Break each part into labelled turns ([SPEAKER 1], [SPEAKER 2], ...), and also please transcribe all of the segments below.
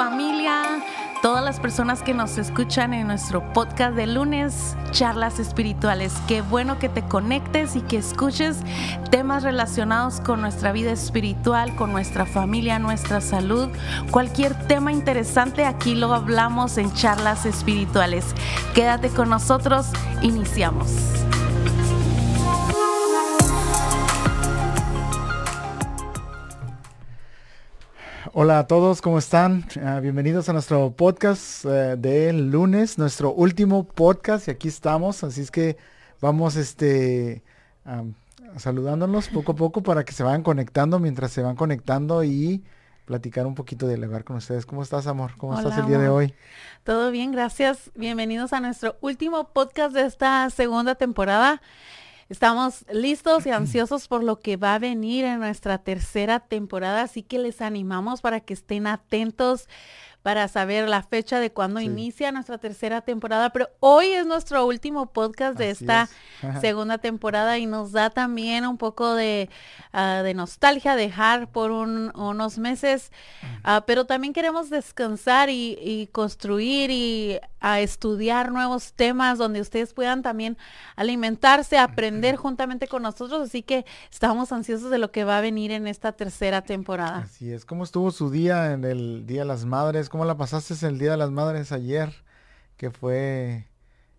[SPEAKER 1] familia, todas las personas que nos escuchan en nuestro podcast de lunes, charlas espirituales. Qué bueno que te conectes y que escuches temas relacionados con nuestra vida espiritual, con nuestra familia, nuestra salud. Cualquier tema interesante aquí lo hablamos en charlas espirituales. Quédate con nosotros, iniciamos.
[SPEAKER 2] Hola a todos, ¿cómo están? Ah, bienvenidos a nuestro podcast eh, del lunes, nuestro último podcast y aquí estamos, así es que vamos este saludándonos poco a poco para que se vayan conectando mientras se van conectando y platicar un poquito de elevar con ustedes. ¿Cómo estás, amor? ¿Cómo estás el día de hoy?
[SPEAKER 1] Todo bien, gracias. Bienvenidos a nuestro último podcast de esta segunda temporada. Estamos listos y ansiosos por lo que va a venir en nuestra tercera temporada, así que les animamos para que estén atentos para saber la fecha de cuándo inicia nuestra tercera temporada, pero hoy es nuestro último podcast de esta segunda temporada y nos da también un poco de, ah, de nostalgia dejar por unos meses, ah, pero también queremos descansar y, construir y a estudiar nuevos temas donde ustedes puedan también alimentarse, aprender juntamente con nosotros, así que estamos ansiosos de lo que va a venir en esta tercera temporada.
[SPEAKER 2] Así es, ¿cómo estuvo su día en el Día de las Madres? ¿Cómo la pasaste el Día de las Madres ayer? Que fue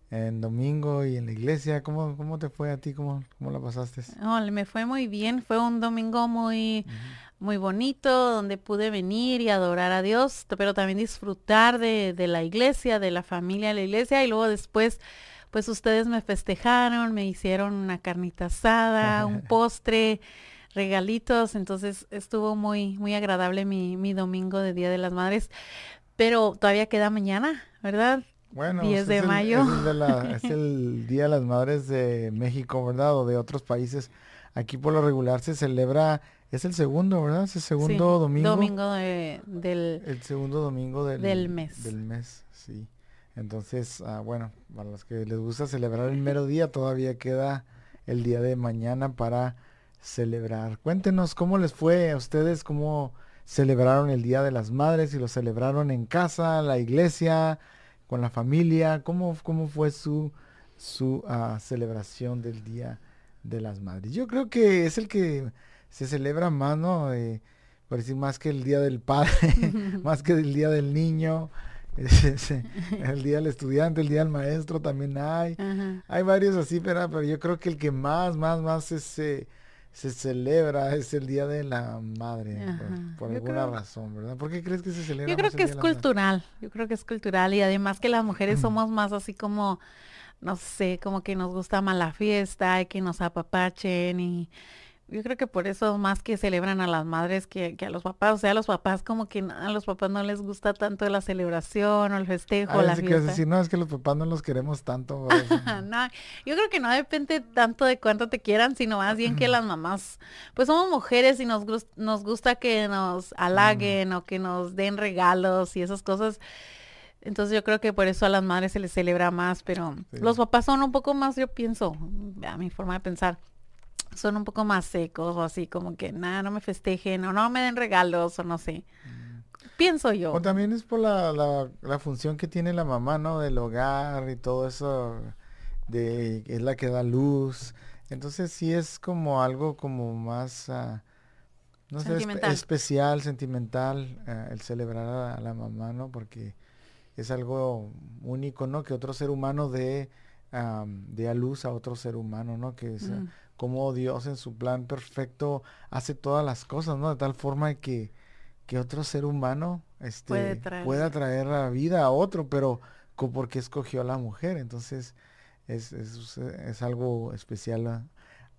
[SPEAKER 2] en domingo y en la iglesia. ¿Cómo, cómo te fue a ti? ¿Cómo, cómo la pasaste?
[SPEAKER 1] Oh, me fue muy bien. Fue un domingo muy, muy bonito donde pude venir y adorar a Dios, pero también disfrutar de, de la iglesia, de la familia de la iglesia y luego después pues ustedes me festejaron, me hicieron una carnita asada, un postre regalitos, entonces estuvo muy, muy agradable mi, mi domingo de Día de las Madres, pero todavía queda mañana, ¿verdad?
[SPEAKER 2] Bueno, 10 de mayo. es, el Día de las Madres de México, ¿verdad? O de otros países. Aquí por lo regular se celebra, es el segundo, ¿verdad? Es el segundo domingo.
[SPEAKER 1] Domingo del...
[SPEAKER 2] El segundo domingo del,
[SPEAKER 1] del mes.
[SPEAKER 2] Del mes, sí. Entonces, ah, bueno, para los que les gusta celebrar el mero día, todavía queda el día de mañana para celebrar. Cuéntenos cómo les fue a ustedes, cómo celebraron el Día de las Madres, si lo celebraron en casa, la iglesia, con la familia, cómo, cómo fue su, su ah, celebración del Día de las Madres. Yo creo que es el que se celebra más, ¿no? Eh, por decir más que el Día del Padre, más que el Día del Niño. el día del estudiante, el día del maestro también hay. Hay varios así, pero, pero yo creo que el que más, más, más es, eh, se celebra, es el Día de la Madre, por, alguna razón, ¿verdad? ¿Por qué crees que se celebra?
[SPEAKER 1] Yo creo que es cultural, yo creo que es cultural y además que las mujeres somos más así como, no sé, como que nos gusta más la fiesta y que nos apapachen y yo creo que por eso más que celebran a las madres que, a los papás, o sea, a los papás como que a los papás no les gusta tanto la celebración o el festejo,
[SPEAKER 2] ah,
[SPEAKER 1] la fiesta.
[SPEAKER 2] decir, no, es que los papás no los queremos tanto.
[SPEAKER 1] no, yo creo que no depende tanto de cuánto te quieran, sino más bien que las mamás, pues somos mujeres y nos, nos gusta que nos halaguen o que nos den regalos y esas cosas. Entonces yo creo que por eso a las madres se les celebra más, pero los papás son un poco más, yo pienso, a mi forma de pensar son un poco más secos o así como que nada, no me festejen o no me den regalos o no sé. Pienso yo.
[SPEAKER 2] O también es por la, la, función que tiene la mamá, ¿no? Del hogar y todo eso, de es la que da luz. Entonces sí es como algo como más, uh, no sé, especial, sentimental, uh, el celebrar a, la mamá, ¿no? Porque es algo único, ¿no? Que otro ser humano dé, dé a luz a otro ser humano, ¿no? Que es, mm cómo Dios en su plan perfecto hace todas las cosas, ¿no? De tal forma que, que otro ser humano este, pueda traer la vida a otro, pero porque escogió a la mujer. Entonces es, es, algo especial,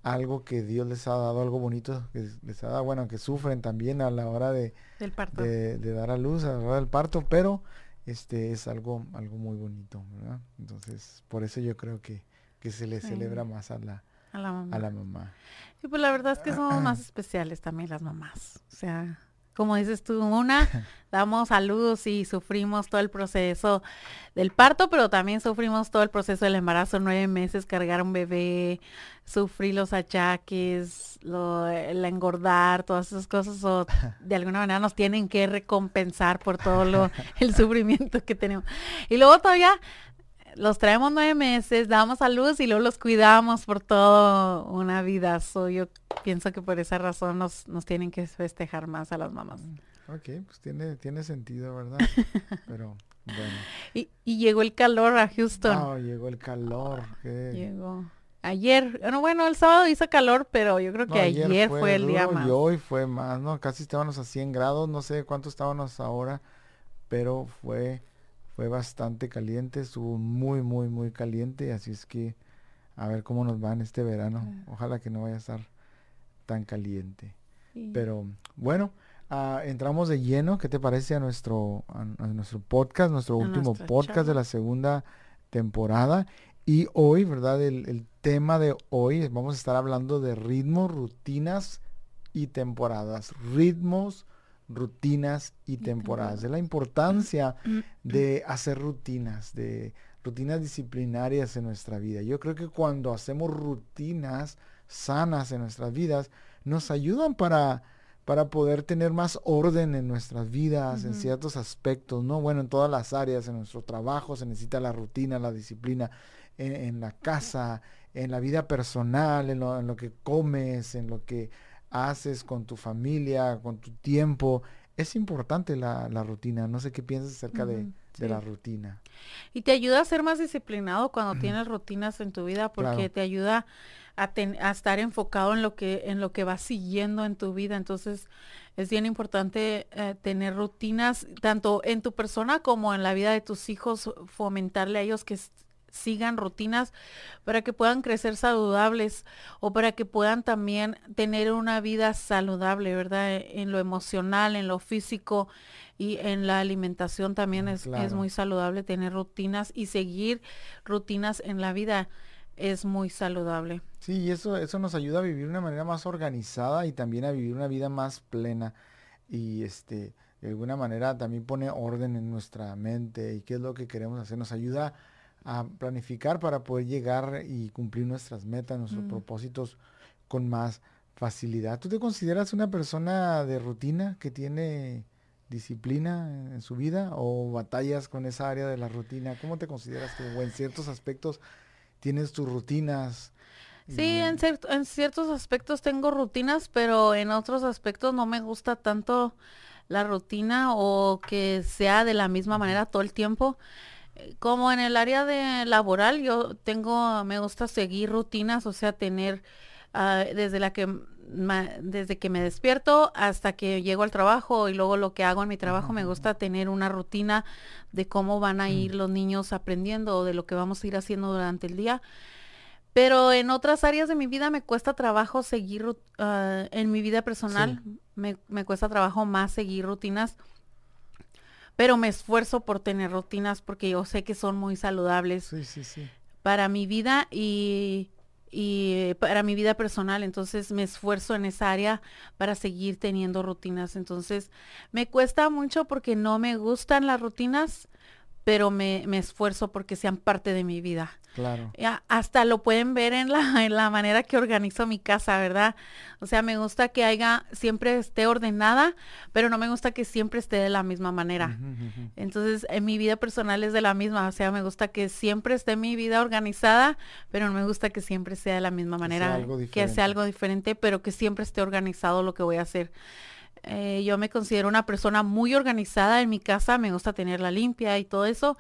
[SPEAKER 2] algo que Dios les ha dado, algo bonito que les ha dado, bueno, que sufren también a la hora de, de, dar a luz, a la hora del parto, pero este es algo, algo muy bonito, ¿verdad? Entonces, por eso yo creo que, que se le celebra más a la, a la mamá. A la mamá.
[SPEAKER 1] Y pues la verdad es que somos más especiales también las mamás. O sea, como dices tú, una, damos a luz y sufrimos todo el proceso del parto, pero también sufrimos todo el proceso del embarazo, nueve meses, cargar un bebé, sufrir los achaques, lo, el engordar, todas esas cosas, o de alguna manera nos tienen que recompensar por todo lo, el sufrimiento que tenemos. Y luego todavía los traemos nueve meses, damos a luz y luego los cuidamos por toda una vida. So, yo pienso que por esa razón nos, nos tienen que festejar más a las mamás.
[SPEAKER 2] Mm, ok, pues tiene, tiene sentido, ¿verdad? Pero bueno.
[SPEAKER 1] Y, y llegó el calor a Houston.
[SPEAKER 2] No, llegó el calor.
[SPEAKER 1] Llegó. Ayer, bueno, bueno, el sábado hizo calor, pero yo creo que ayer, fue, el día más.
[SPEAKER 2] Y hoy fue más, ¿no? Casi estábamos a 100 grados, no sé cuánto estábamos ahora, pero fue fue bastante caliente, estuvo muy, muy, muy caliente, así es que a ver cómo nos va en este verano. Ojalá que no vaya a estar tan caliente. Pero bueno, ah, entramos de lleno, ¿qué te parece a nuestro, a, nuestro podcast, nuestro último podcast de la segunda temporada? Y hoy, ¿verdad? El, el tema de hoy, vamos a estar hablando de ritmos, rutinas y temporadas. Ritmos, rutinas y temporadas, de la importancia mm, de hacer rutinas, de rutinas disciplinarias en nuestra vida. Yo creo que cuando hacemos rutinas sanas en nuestras vidas, nos ayudan para, para poder tener más orden en nuestras vidas, en ciertos aspectos, ¿no? Bueno, en todas las áreas, en nuestro trabajo se necesita la rutina, la disciplina, en, la casa, en la vida personal, en lo, en lo que comes, en lo que haces con tu familia, con tu tiempo. Es importante la, rutina. No sé qué piensas acerca de, la rutina.
[SPEAKER 1] Y te ayuda a ser más disciplinado cuando tienes rutinas en tu vida porque te ayuda a, a, estar enfocado en lo que en lo que vas siguiendo en tu vida. Entonces es bien importante eh, tener rutinas tanto en tu persona como en la vida de tus hijos, fomentarle a ellos que sigan rutinas para que puedan crecer saludables o para que puedan también tener una vida saludable, ¿verdad? En lo emocional, en lo físico y en la alimentación también es, es muy saludable tener rutinas y seguir rutinas en la vida es muy saludable.
[SPEAKER 2] Sí, y eso, eso nos ayuda a vivir de una manera más organizada y también a vivir una vida más plena. Y este, de alguna manera también pone orden en nuestra mente y qué es lo que queremos hacer. Nos ayuda a planificar para poder llegar y cumplir nuestras metas, nuestros mm. propósitos con más facilidad. ¿Tú te consideras una persona de rutina que tiene disciplina en su vida o batallas con esa área de la rutina? ¿Cómo te consideras tú? ¿O en ciertos aspectos tienes tus rutinas?
[SPEAKER 1] Sí, en, en ciertos aspectos tengo rutinas, pero en otros aspectos no me gusta tanto la rutina o que sea de la misma manera todo el tiempo como en el área de laboral, yo tengo, me gusta seguir rutinas, o sea, tener ah, desde la que desde que me despierto hasta que llego al trabajo y luego lo que hago en mi trabajo, me gusta tener una rutina de cómo van a ir mm. los niños aprendiendo o de lo que vamos a ir haciendo durante el día. Pero en otras áreas de mi vida me cuesta trabajo seguir, ah, en mi vida personal, me, me, cuesta trabajo más seguir rutinas pero me esfuerzo por tener rutinas porque yo sé que son muy saludables para mi vida y, y para mi vida personal. Entonces me esfuerzo en esa área para seguir teniendo rutinas. Entonces me cuesta mucho porque no me gustan las rutinas, pero me, me esfuerzo porque sean parte de mi vida.
[SPEAKER 2] Claro.
[SPEAKER 1] hasta lo pueden ver en la, en la manera que organizo mi casa, ¿verdad? O sea, me gusta que haya, siempre esté ordenada, pero no me gusta que siempre esté de la misma manera. Entonces, en mi vida personal es de la misma, o sea, me gusta que siempre esté mi vida organizada, pero no me gusta que siempre sea de la misma manera, que sea algo diferente, pero que siempre esté organizado lo que voy a hacer. Eh, yo me considero una persona muy organizada en mi casa, me gusta tenerla limpia y todo eso,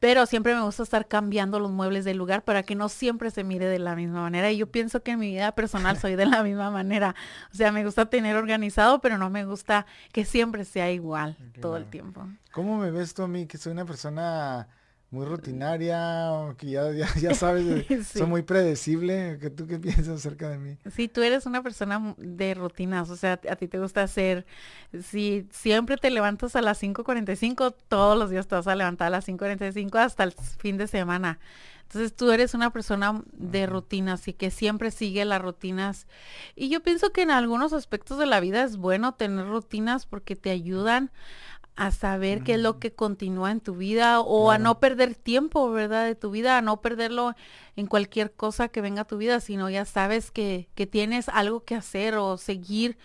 [SPEAKER 1] pero siempre me gusta estar cambiando los muebles del lugar para que no siempre se mire de la misma manera. Y yo pienso que en mi vida personal soy de la misma manera. O sea, me gusta tener organizado, pero no me gusta que siempre sea igual todo el tiempo.
[SPEAKER 2] ¿Cómo me ves tú a mí, que soy una persona muy rutinaria, o que ya, ya, sabes, soy muy predecible. ¿Qué, ¿Tú qué piensas acerca de mí?
[SPEAKER 1] Sí, tú eres una persona de rutinas, o sea, a ti te gusta hacer, si siempre te levantas a las 5.45, todos los días te vas a levantar a las 5.45 hasta el fin de semana. Entonces tú eres una persona de rutinas y que siempre sigue las rutinas. Y yo pienso que en algunos aspectos de la vida es bueno tener rutinas porque te ayudan a saber qué es lo que continúa en tu vida o a no perder tiempo, ¿verdad? De tu vida, a no perderlo en cualquier cosa que venga a tu vida, sino ya sabes que, que tienes algo que hacer o seguir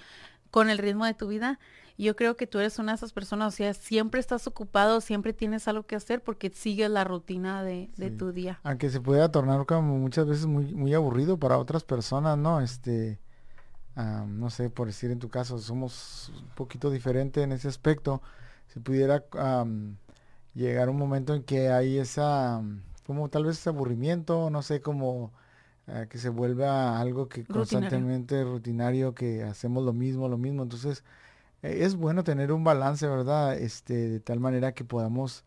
[SPEAKER 1] con el ritmo de tu vida. Yo creo que tú eres una de esas personas, o sea, siempre estás ocupado, siempre tienes algo que hacer porque sigues la rutina de, tu día.
[SPEAKER 2] Aunque se pueda tornar como muchas veces muy, muy aburrido para otras personas, ¿no? Este, no sé, por decir en tu caso, somos un poquito diferente en ese aspecto. Si pudiera llegar un momento en que hay esa, como tal vez ese aburrimiento, no sé, como eh, que se vuelva algo que constantemente rutinario, que hacemos lo mismo, lo mismo. Entonces, e, es bueno tener un balance, ¿verdad? Este, de tal manera que podamos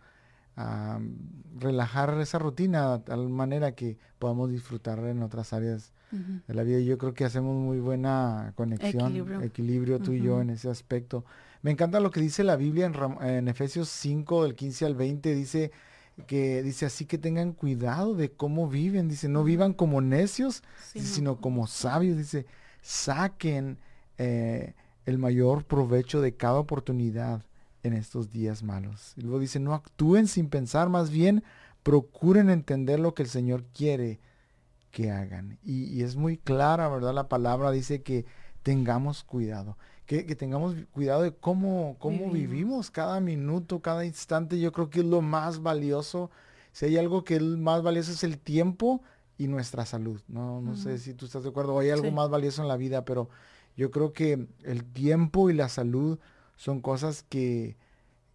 [SPEAKER 2] relajar esa rutina, de tal manera que podamos disfrutar en otras áreas de la vida. Yo creo que hacemos muy buena conexión, equilibrio, tú y yo en ese aspecto. Me encanta lo que dice la Biblia en, en, Efesios 5, del 15 al 20, dice que dice así que tengan cuidado de cómo viven, dice, no vivan como necios, sino como sabios, dice, saquen eh, el mayor provecho de cada oportunidad en estos días malos. Y luego dice, no actúen sin pensar, más bien procuren entender lo que el Señor quiere que hagan. Y, es muy clara, ¿verdad? La palabra dice que tengamos cuidado, que, tengamos cuidado de cómo, cómo vivimos. cada minuto, cada instante. Yo creo que es lo más valioso. Si hay algo que es más valioso es el tiempo y nuestra salud. No, no sé si tú estás de acuerdo o hay algo más valioso en la vida, pero yo creo que el tiempo y la salud son cosas que,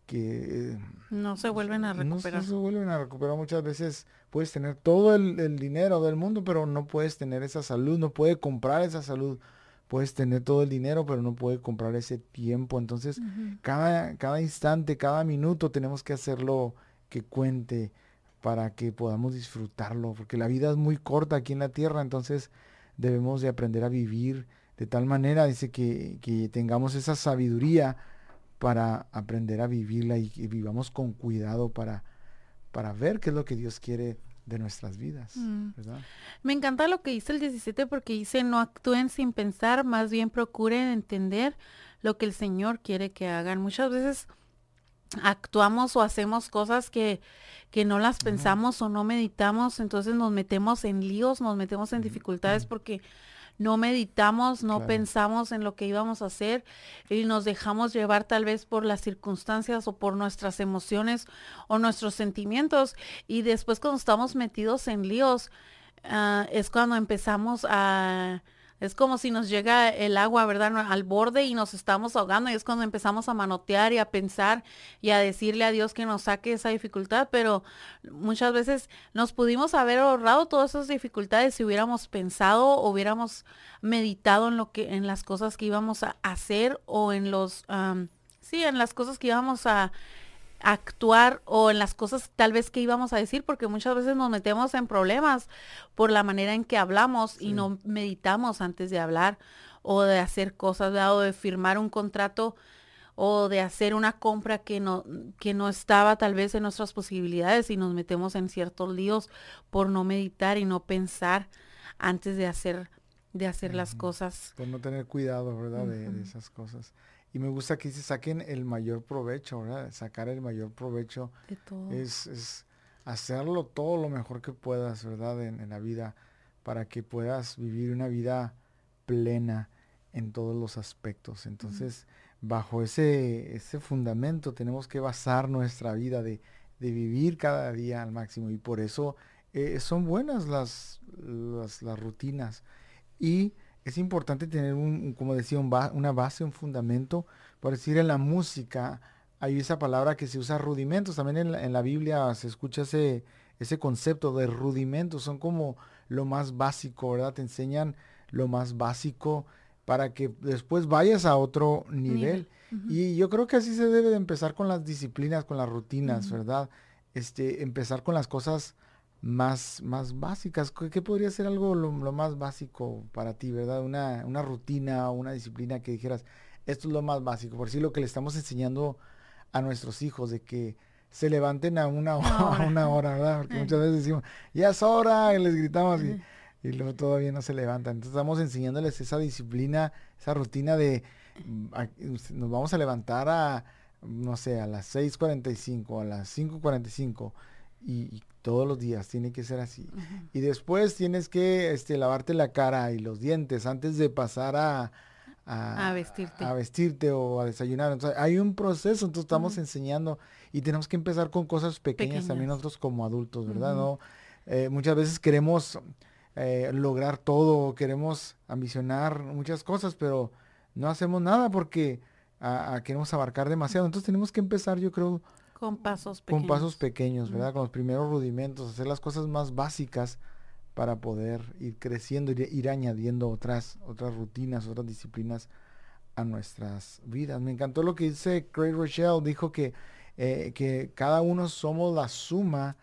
[SPEAKER 2] que
[SPEAKER 1] no se vuelven a recuperar.
[SPEAKER 2] No, se vuelven a recuperar. Muchas veces puedes tener todo el, dinero del mundo, pero no puedes tener esa salud, no puedes comprar esa salud. Puedes tener todo el dinero, pero no puedes comprar ese tiempo. Entonces, cada, cada instante, cada minuto tenemos que hacerlo que cuente para que podamos disfrutarlo, porque la vida es muy corta aquí en la tierra, entonces debemos de aprender a vivir de tal manera, dice, que, tengamos esa sabiduría para aprender a vivirla y que vivamos con cuidado para, para ver qué es lo que Dios quiere de nuestras vidas. Mm.
[SPEAKER 1] Me encanta lo que dice el 17 porque dice, no actúen sin pensar, más bien procuren entender lo que el Señor quiere que hagan. Muchas veces actuamos o hacemos cosas que, que no las pensamos o no meditamos, entonces nos metemos en líos, nos metemos en dificultades porque no meditamos, no pensamos en lo que íbamos a hacer y nos dejamos llevar tal vez por las circunstancias o por nuestras emociones o nuestros sentimientos. Y después cuando estamos metidos en líos, ah, es cuando empezamos a es como si nos llega el agua, ¿verdad? Al borde y nos estamos ahogando y es cuando empezamos a manotear y a pensar y a decirle a Dios que nos saque esa dificultad, pero muchas veces nos pudimos haber ahorrado todas esas dificultades si hubiéramos pensado hubiéramos meditado en lo que en las cosas que íbamos a hacer o en los sí, en las cosas que íbamos a actuar o en las cosas tal vez que íbamos a decir, porque muchas veces nos metemos en problemas por la manera en que hablamos y no meditamos antes de hablar o de hacer cosas, o de firmar un contrato o de hacer una compra que no, que no estaba tal vez en nuestras posibilidades y nos metemos en ciertos líos por no meditar y no pensar antes de hacer, de hacer las cosas.
[SPEAKER 2] Por no tener cuidado, ¿verdad? de, esas cosas. Y me gusta que se saquen el mayor provecho, ¿verdad? Sacar el mayor provecho
[SPEAKER 1] de todo.
[SPEAKER 2] Es, es, hacerlo todo lo mejor que puedas, ¿verdad? En, la vida, para que puedas vivir una vida plena en todos los aspectos. Entonces, bajo ese, ese fundamento tenemos que basar nuestra vida de, de vivir cada día al máximo. Y por eso eh, son buenas las, las, las rutinas. Y es importante tener un, como decía, una base, un fundamento. Por decir, en la música hay esa palabra que se usa rudimentos. También en la, Biblia se escucha ese, ese concepto de rudimentos. Son como lo más básico, ¿verdad? Te enseñan lo más básico para que después vayas a otro nivel. Y yo creo que así se debe de empezar con las disciplinas, con las rutinas, ¿verdad? Este, empezar con las cosas más, más básicas. ¿Qué, podría ser algo lo, más básico para ti, verdad? Una, una rutina o una disciplina que dijeras, esto es lo más básico, por si lo que le estamos enseñando a nuestros hijos, de que se levanten a una hora, una hora ¿verdad? Porque muchas veces decimos, ya es hora, y les gritamos y, y luego todavía no se levantan. Entonces estamos enseñándoles esa disciplina, esa rutina de, mm, nos vamos a levantar a no sé, a las 6.45, a las 5.45 y, y todos los días tiene que ser así. Y después tienes que este, lavarte la cara y los dientes antes de pasar a,
[SPEAKER 1] a, vestirte.
[SPEAKER 2] a vestirte o a desayunar. Entonces, hay un proceso, entonces estamos enseñando y tenemos que empezar con cosas pequeñas, también nosotros como adultos, ¿verdad? ¿No? Eh, muchas veces queremos eh, lograr todo, queremos ambicionar muchas cosas, pero no hacemos nada porque queremos abarcar demasiado. Entonces tenemos que empezar, yo creo,
[SPEAKER 1] con pasos pequeños.
[SPEAKER 2] Con pasos pequeños, ¿verdad? Con los primeros rudimentos, hacer las cosas más básicas para poder ir creciendo, ir, ir añadiendo otras, otras rutinas, otras disciplinas a nuestras vidas. Me encantó lo que dice Craig Rochelle, dijo que, eh, que cada uno somos la suma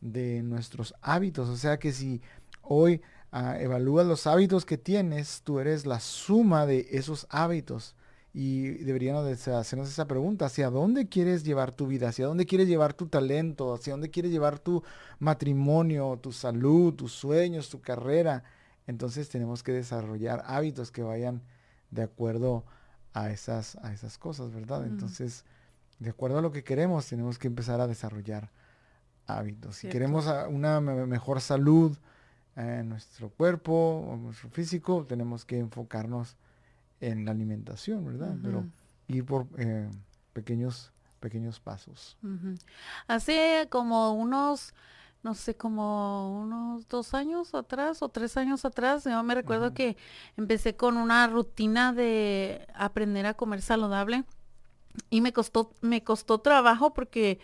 [SPEAKER 2] de nuestros hábitos, o sea que si hoy ah, evalúas los hábitos que tienes, tú eres la suma de esos hábitos y deberíamos hacernos esa pregunta, ¿hacia dónde quieres llevar tu vida? ¿Hacia dónde quieres llevar tu talento? ¿Hacia dónde quieres llevar tu matrimonio, tu salud, tus sueños, tu carrera? Entonces tenemos que desarrollar hábitos que vayan de acuerdo a esas, a esas cosas, ¿verdad? Entonces, de acuerdo a lo que queremos, tenemos que empezar a desarrollar hábitos. Si queremos una mejor salud en nuestro cuerpo o nuestro físico, tenemos que enfocarnos en la alimentación, ¿verdad? Pero ir por eh, pequeños, pequeños pasos.
[SPEAKER 1] Hace como unos, no sé, como unos dos años atrás o tres años atrás, yo me recuerdo que empecé con una rutina de aprender a comer saludable y me costó, me costó trabajo porque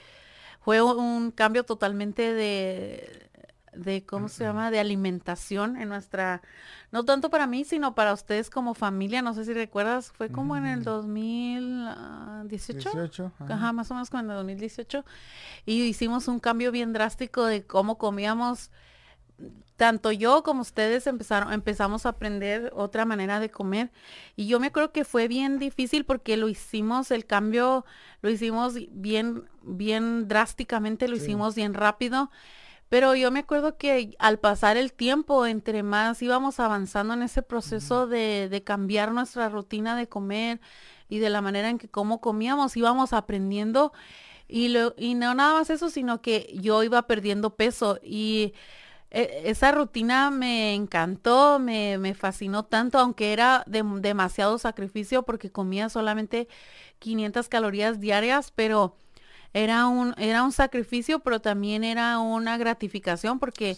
[SPEAKER 1] fue un cambio totalmente de, de cómo se llama, de alimentación en nuestra, no tanto para mí, sino para ustedes como familia, no sé si recuerdas, fue como en el 2018, 18, ajá. más o menos como en el 2018, y hicimos un cambio bien drástico de cómo comíamos, tanto yo como ustedes empezaron, empezamos a aprender otra manera de comer, y yo me acuerdo que fue bien difícil porque lo hicimos, el cambio lo hicimos bien, bien drásticamente, lo hicimos bien rápido, pero yo me acuerdo que al pasar el tiempo, entre más íbamos avanzando en ese proceso de, de, cambiar nuestra rutina de comer y de la manera en que cómo comíamos, íbamos aprendiendo. Y, lo, y no nada más eso, sino que yo iba perdiendo peso. Y e, esa rutina me encantó, me, me fascinó tanto, aunque era de, demasiado sacrificio porque comía solamente 500 calorías diarias, pero era un, era un sacrificio, pero también era una gratificación porque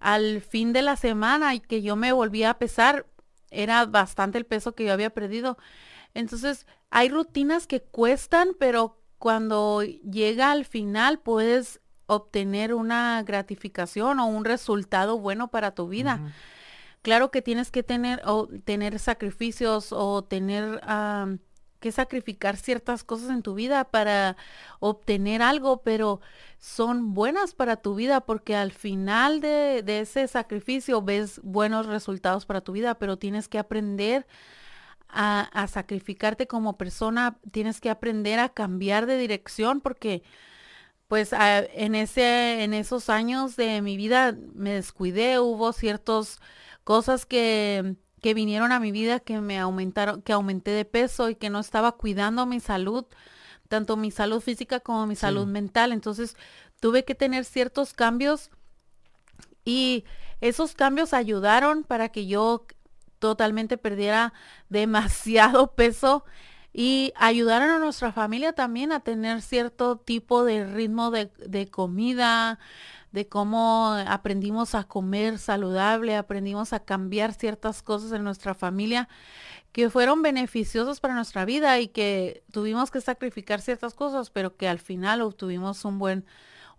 [SPEAKER 1] al fin de la semana y que yo me volvía a pesar, era bastante el peso que yo había perdido. Entonces, hay rutinas que cuestan, pero cuando llega al final puedes obtener una gratificación o un resultado bueno para tu vida. Claro que tienes que tener o tener sacrificios o tener que sacrificar ciertas cosas en tu vida para obtener algo, pero son buenas para tu vida porque al final de, ese sacrificio ves buenos resultados para tu vida, pero tienes que aprender a, sacrificarte como persona, tienes que aprender a cambiar de dirección porque pues en, ese, en esos años de mi vida me descuidé, hubo ciertas cosas que que vinieron a mi vida, que me aumentaron, que aumenté de peso y que no estaba cuidando mi salud, tanto mi salud física como mi salud mental. Entonces tuve que tener ciertos cambios y esos cambios ayudaron para que yo totalmente perdiera demasiado peso y ayudaron a nuestra familia también a tener cierto tipo de ritmo de, de comida, de cómo aprendimos a comer saludable, aprendimos a cambiar ciertas cosas en nuestra familia que fueron beneficiosas para nuestra vida y que tuvimos que sacrificar ciertas cosas, pero que al final obtuvimos un buen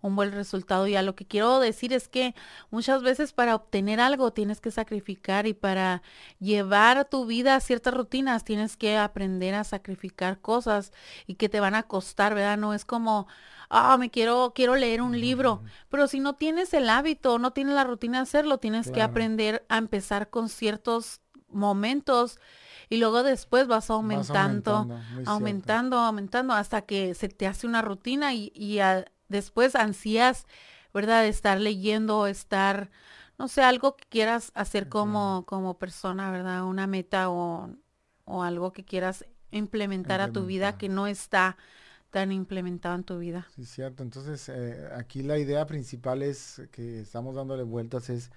[SPEAKER 1] un buen resultado. Y a lo que quiero decir es que muchas veces para obtener algo tienes que sacrificar y para llevar tu vida a ciertas rutinas tienes que aprender a sacrificar cosas y que te van a costar, ¿verdad? No es como, ah, me quiero, quiero leer un libro, pero si no tienes el hábito, no tienes la rutina de hacerlo, tienes que aprender a empezar con ciertos momentos y luego después vas aumentando, aumentando, aumentando, hasta que se te hace una rutina y, y después ansías, ¿verdad? De estar leyendo, estar, no sé, algo que quieras hacer como, como persona, ¿verdad? Una meta o, o algo que quieras implementar, a tu vida que no está tan implementado en tu vida.
[SPEAKER 2] Sí, cierto. Entonces, eh, aquí la idea principal es que estamos dándole vueltas, es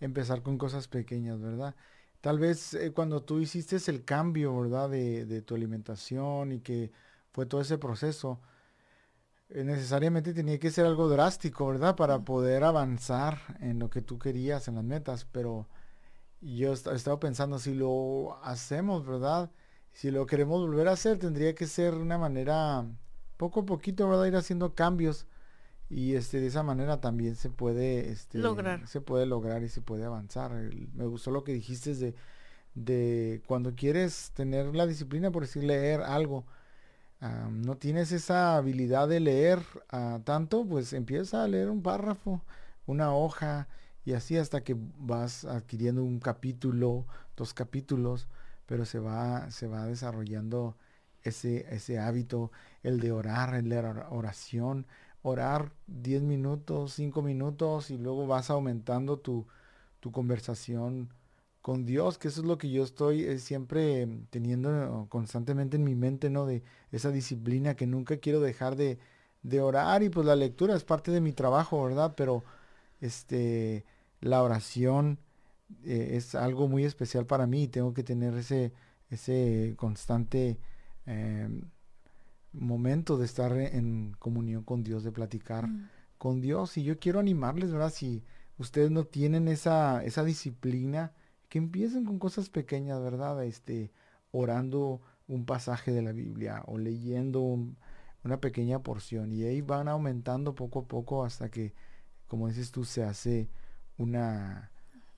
[SPEAKER 2] empezar con cosas pequeñas, ¿verdad? Tal vez eh, cuando tú hiciste el cambio, ¿verdad? De, de, tu alimentación y que fue todo ese proceso, necesariamente tenía que ser algo drástico, ¿verdad? Para poder avanzar en lo que tú querías, en las metas, pero yo he estado pensando, si lo hacemos, ¿verdad? Si lo queremos volver a hacer, tendría que ser de una manera, poco a poquito, ¿verdad? Ir haciendo cambios y este de esa manera también se puede este,
[SPEAKER 1] lograr
[SPEAKER 2] se puede lograr y se puede avanzar me gustó lo que dijiste de de cuando quieres tener la disciplina por decir leer algo no tienes esa habilidad de leer uh, tanto pues empieza a leer un párrafo una hoja y así hasta que vas adquiriendo un capítulo dos capítulos pero se va se va desarrollando ese ese hábito el de orar el de oración orar 10 minutos, 5 minutos y luego vas aumentando tu, tu conversación con Dios, que eso es lo que yo estoy eh, siempre teniendo constantemente en mi mente, ¿no? De esa disciplina que nunca quiero dejar de, de orar y pues la lectura es parte de mi trabajo, ¿verdad? Pero este, la oración eh, es algo muy especial para mí y tengo que tener ese, ese constante em, momento de estar en comunión con Dios, de platicar mm. con Dios. Y yo quiero animarles, ¿verdad? Si ustedes no tienen esa, esa disciplina, que empiecen con cosas pequeñas, ¿verdad? Este, orando un pasaje de la Biblia o leyendo una pequeña porción. Y ahí van aumentando poco a poco hasta que, como dices tú, se hace una,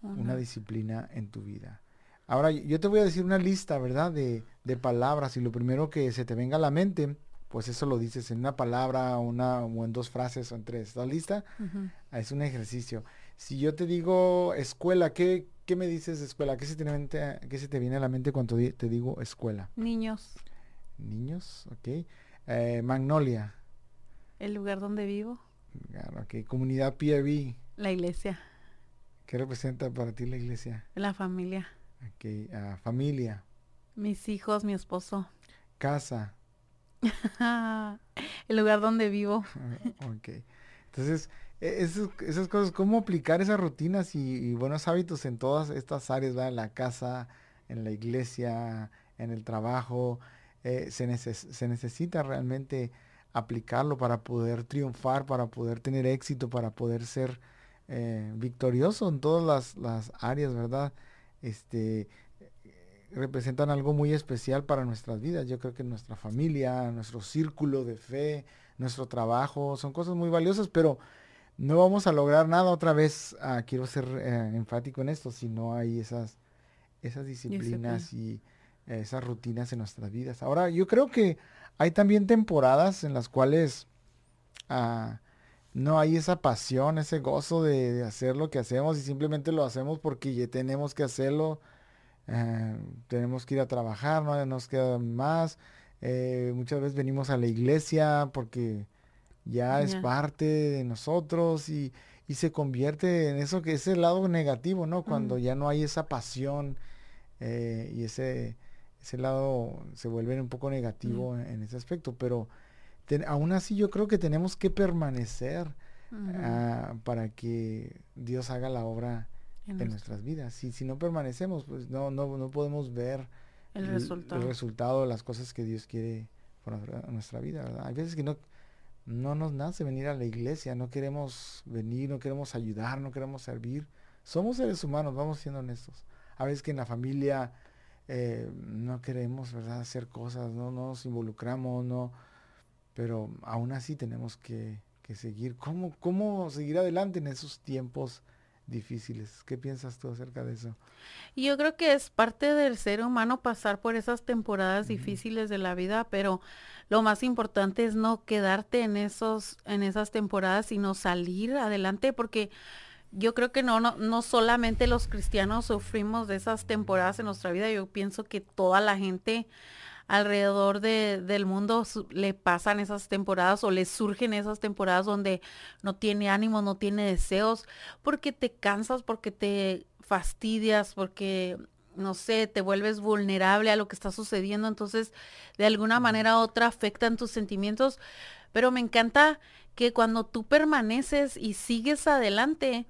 [SPEAKER 2] una disciplina en tu vida. Ahora, yo te voy a decir una lista, ¿verdad? De, de palabras y lo primero que se te venga a la mente, pues eso lo dices en una palabra una, o en dos frases o en tres. ¿Estás lista? Es un ejercicio. Si yo te digo escuela, ¿qué, qué me dices de escuela? ¿Qué se, te mente, ¿Qué se te viene a la mente cuando te digo escuela?
[SPEAKER 1] Niños.
[SPEAKER 2] Niños, ok. Eh, Magnolia.
[SPEAKER 1] El lugar donde vivo.
[SPEAKER 2] Ok. Comunidad PRB.
[SPEAKER 1] La iglesia.
[SPEAKER 2] ¿Qué representa para ti la iglesia?
[SPEAKER 1] La familia.
[SPEAKER 2] Ok. Uh, familia.
[SPEAKER 1] Mis hijos, mi esposo.
[SPEAKER 2] Casa.
[SPEAKER 1] el lugar donde vivo.
[SPEAKER 2] ok. Entonces, e, esas, cosas, ¿cómo aplicar esas rutinas y, buenos hábitos en todas estas áreas, ¿verdad? En la casa, en la iglesia, en el trabajo. Eh, se, se necesita realmente aplicarlo para poder triunfar, para poder tener éxito, para poder ser eh, victorioso en todas las, las áreas, ¿verdad? Este, representan algo muy especial para nuestras vidas. Yo creo que nuestra familia, nuestro círculo de fe, nuestro trabajo, son cosas muy valiosas, pero no vamos a lograr nada otra vez. Ah, quiero ser eh, enfático en esto, si no hay esas, esas disciplinas y esas rutinas en nuestras vidas. Ahora, yo creo que hay también temporadas en las cuales ah, no hay esa pasión, ese gozo de, de, hacer lo que hacemos y simplemente lo hacemos porque ya tenemos que hacerlo eh, tenemos que ir a trabajar, no nos queda más. Eh, muchas veces venimos a la iglesia porque ya es parte de nosotros y, y, se convierte en eso que es el lado negativo, ¿no? Cuando ya no hay esa pasión eh, y ese, ese lado se vuelve un poco negativo en, ese aspecto, pero aún así yo creo que tenemos que permanecer ah, para que Dios haga la obra en, nuestras vidas. Si, si no permanecemos, pues no, no, no podemos ver
[SPEAKER 1] el, resultado.
[SPEAKER 2] el resultado de las cosas que Dios quiere para nuestra vida. ¿verdad? Hay veces que no, no nos nace venir a la iglesia, no queremos venir, no queremos ayudar, no queremos servir. Somos seres humanos, vamos siendo honestos. A veces que en la familia eh, no queremos, ¿verdad?, hacer cosas, no, nos involucramos, no, pero aún así tenemos que, que seguir. ¿Cómo, ¿Cómo seguir adelante en esos tiempos difíciles. ¿Qué piensas tú acerca de eso?
[SPEAKER 1] Yo creo que es parte del ser humano pasar por esas temporadas difíciles de la vida, pero lo más importante es no quedarte en esos en esas temporadas, sino salir adelante porque yo creo que no, no, no solamente los cristianos sufrimos de esas temporadas en nuestra vida, yo pienso que toda la gente alrededor de, del mundo le pasan esas temporadas o le surgen esas temporadas donde no tiene ánimo, no tiene deseos, porque te cansas, porque te fastidias, porque no sé, te vuelves vulnerable a lo que está sucediendo, entonces de alguna manera u otra afectan tus sentimientos, pero me encanta que cuando tú permaneces y sigues adelante,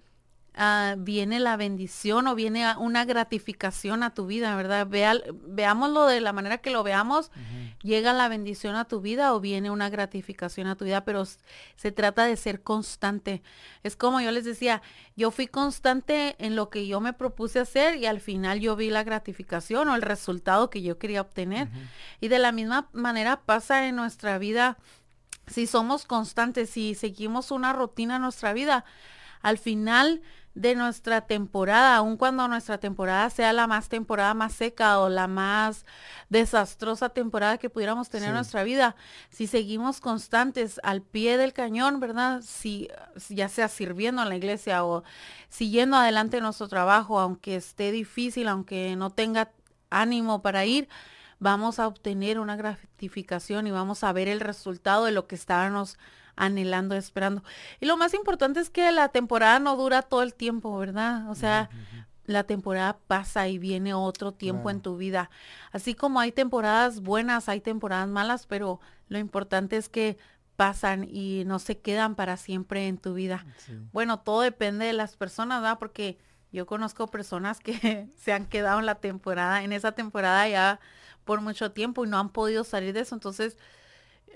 [SPEAKER 1] Ah, viene la bendición o viene una gratificación a tu vida, ¿verdad? veámoslo de la manera que lo veamos, llega la bendición a tu vida o viene una gratificación a tu vida, pero se trata de ser constante. Es como yo les decía, yo fui constante en lo que yo me propuse hacer y al final yo vi la gratificación o el resultado que yo quería obtener. Y de la misma manera pasa en nuestra vida, si somos constantes, si seguimos una rutina en nuestra vida, al final de nuestra temporada, aun cuando nuestra temporada sea la más temporada más seca o la más desastrosa temporada que pudiéramos tener en nuestra vida, si seguimos constantes al pie del cañón, ¿verdad? Si, ya sea sirviendo en la iglesia o siguiendo adelante nuestro trabajo, aunque esté difícil, aunque no tenga ánimo para ir, vamos a obtener una gratificación y vamos a ver el resultado de lo que estábamos anhelando, esperando. Y lo más importante es que la temporada no dura todo el tiempo, ¿verdad? O sea, la temporada pasa y viene otro tiempo en tu vida. Así como hay temporadas buenas, hay temporadas malas, pero lo importante es que pasan y no se quedan para siempre en tu vida. Bueno, todo depende de las personas, ¿verdad? Porque yo conozco personas que se han quedado en la temporada, en esa temporada ya por mucho tiempo y no han podido salir de eso. Entonces,